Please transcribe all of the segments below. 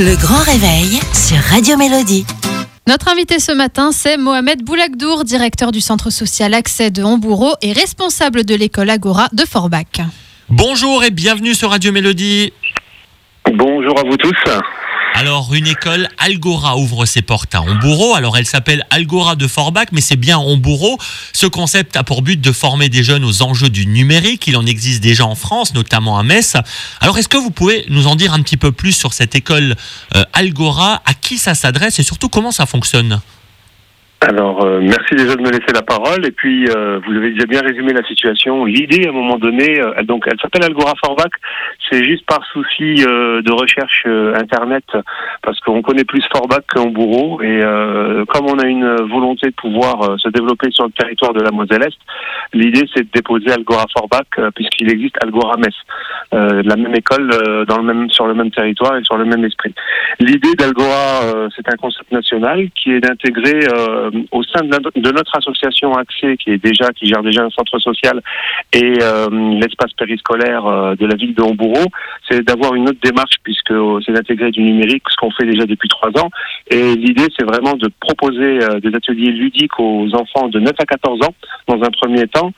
Le grand réveil sur Radio Mélodie. Notre invité ce matin, c'est Mohamed Boulagdour, directeur du centre social Accès de Hambourg et responsable de l'école Agora de Forbach. Bonjour et bienvenue sur Radio Mélodie. Bonjour à vous tous. Alors, une école Algora ouvre ses portes à Hambourg. Alors, elle s'appelle Algora de Forbach, mais c'est bien Hambourg. Ce concept a pour but de former des jeunes aux enjeux du numérique. Il en existe déjà en France, notamment à Metz. Alors, est-ce que vous pouvez nous en dire un petit peu plus sur cette école euh, Algora? À qui ça s'adresse et surtout comment ça fonctionne? Alors, euh, merci déjà de me laisser la parole. Et puis, euh, vous avez déjà bien résumé la situation. L'idée, à un moment donné, euh, donc, elle s'appelle Algora Forbach. C'est juste par souci de recherche internet, parce qu'on connaît plus Forbach qu'en bourreau. Et comme on a une volonté de pouvoir se développer sur le territoire de la Moselle-Est, l'idée, c'est de déposer Algora Forbach, puisqu'il existe Algora Metz, la même école dans le même, sur le même territoire et sur le même esprit. L'idée d'Algora, c'est un concept national qui est d'intégrer au sein de notre association Accès, qui est déjà qui gère déjà un centre social et euh, l'espace périscolaire euh, de la ville de Hambourg, c'est d'avoir une autre démarche puisque euh, c'est d'intégrer du numérique, ce qu'on fait déjà depuis trois ans. Et l'idée, c'est vraiment de proposer des ateliers ludiques aux enfants de 9 à 14 ans dans un premier temps,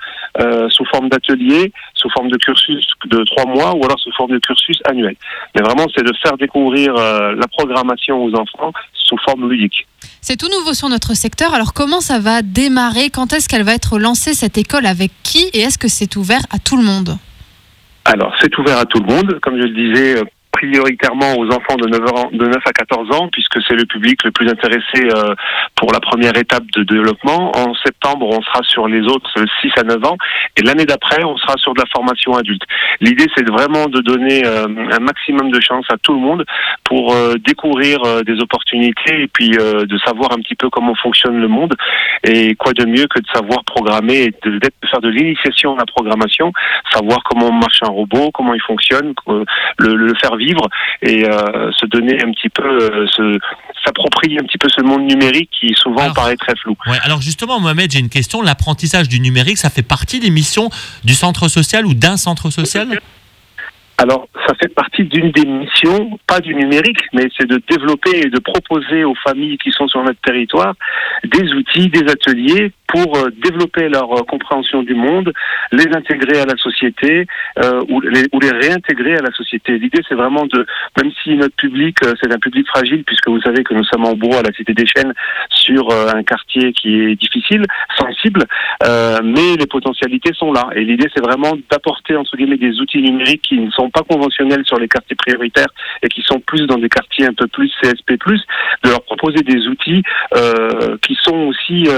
sous forme d'ateliers, sous forme de cursus de trois mois ou alors sous forme de cursus annuel. Mais vraiment, c'est de faire découvrir la programmation aux enfants sous forme ludique. C'est tout nouveau sur notre secteur. Alors comment ça va démarrer? Quand est-ce qu'elle va être lancée cette école? Avec qui? Et est-ce que c'est ouvert à tout le monde? Alors, c'est ouvert à tout le monde. Comme je le disais, prioritairement aux enfants de 9, ans, de 9 à 14 ans, puisque c'est le public le plus intéressé euh, pour la première étape de développement. En septembre, on sera sur les autres 6 à 9 ans, et l'année d'après, on sera sur de la formation adulte. L'idée, c'est vraiment de donner euh, un maximum de chance à tout le monde pour euh, découvrir des opportunités et puis de savoir un petit peu comment fonctionne le monde. Et quoi de mieux que de savoir programmer et de, faire de l'initiation à la programmation, savoir comment marche un robot, comment il fonctionne, le faire vivre et euh, se donner un petit peu, euh, s'approprier un petit peu ce monde numérique qui souvent paraît très flou. alors justement, Mohamed, j'ai une question. L'apprentissage du numérique, ça fait partie des missions du centre social ou d'un centre social? Alors, ça fait partie d'une des missions, pas du numérique, mais c'est de développer et de proposer aux familles qui sont sur notre territoire des outils, des ateliers pour euh, développer leur euh, compréhension du monde, les intégrer à la société euh, ou, les, ou, les, réintégrer à la société. L'idée, c'est vraiment de, même si notre public, c'est un public fragile, puisque vous savez que nous sommes en bourg à la Cité des Chênes, sur un quartier qui est difficile, sensible, mais les potentialités sont là. Et l'idée, c'est vraiment d'apporter, entre guillemets, des outils numériques qui ne sont pas conventionnels sur les quartiers prioritaires et qui sont plus dans des quartiers un peu plus CSP+, de leur proposer des outils qui sont aussi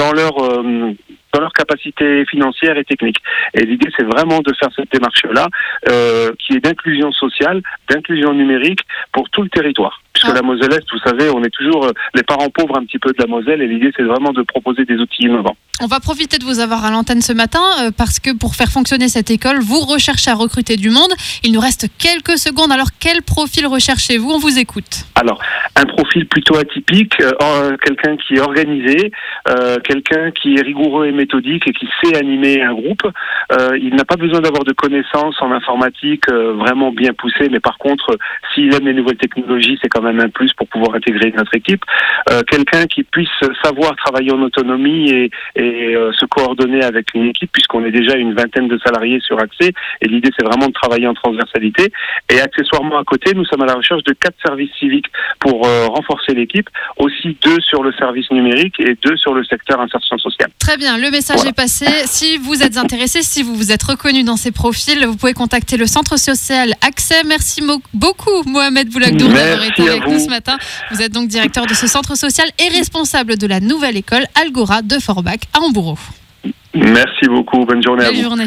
dans leur euh, dans leur capacité financière et technique. Et l'idée, c'est vraiment de faire cette démarche-là, euh, qui est d'inclusion sociale, d'inclusion numérique pour tout le territoire. Puisque ah. la Moselle-Est, vous savez, on est toujours euh, les parents pauvres un petit peu de la Moselle, et l'idée, c'est vraiment de proposer des outils innovants. On va profiter de vous avoir à l'antenne ce matin euh, parce que pour faire fonctionner cette école, vous recherchez à recruter du monde. Il nous reste quelques secondes. Alors, quel profil recherchez-vous? On vous écoute. Alors, un profil plutôt atypique, euh, quelqu'un qui est organisé, quelqu'un qui est rigoureux et méthodique et qui sait animer un groupe. il n'a pas besoin d'avoir de connaissances en informatique vraiment bien poussées, mais par contre, s'il aime les nouvelles technologies, c'est quand même un plus pour pouvoir intégrer notre équipe. quelqu'un qui puisse savoir travailler en autonomie et euh, se coordonner avec une équipe puisqu'on est déjà une vingtaine de salariés sur Accès et l'idée c'est vraiment de travailler en transversalité et accessoirement à côté nous sommes à la recherche de quatre services civiques pour euh, renforcer l'équipe aussi deux sur le service numérique et deux sur le secteur insertion sociale. Très bien, message est passé. Si vous êtes intéressé, si vous vous êtes reconnu dans ces profils, vous pouvez contacter le centre social Accès. Merci beaucoup Mohamed Boulagdour d'avoir été avec nous ce matin. Vous êtes donc directeur de ce centre social et responsable de la nouvelle école Algora de Forbach à Hambourg. Merci beaucoup. Bonne journée à vous. journée.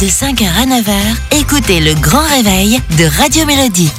De 5h à 9h, écoutez le grand réveil de Radio Mélodie.